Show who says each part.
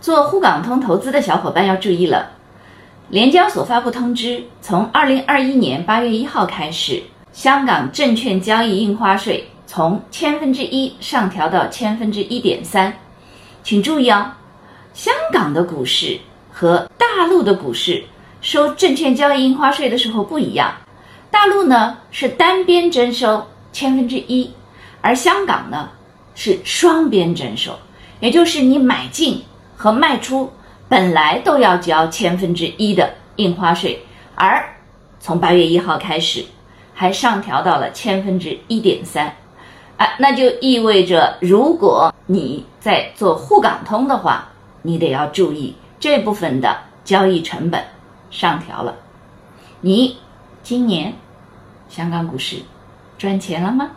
Speaker 1: 做沪港通投资的小伙伴要注意了，联交所发布通知，从二零二一年八月一号开始，香港证券交易印花税从千分之一上调到千分之一点三。请注意哦，香港的股市和大陆的股市收证券交易印花税的时候不一样，大陆呢是单边征收千分之一，而香港呢是双边征收，也就是你买进。和卖出本来都要交千分之一的印花税，而从八月一号开始，还上调到了千分之一点三，啊，那就意味着如果你在做沪港通的话，你得要注意这部分的交易成本上调了。你今年香港股市赚钱了吗？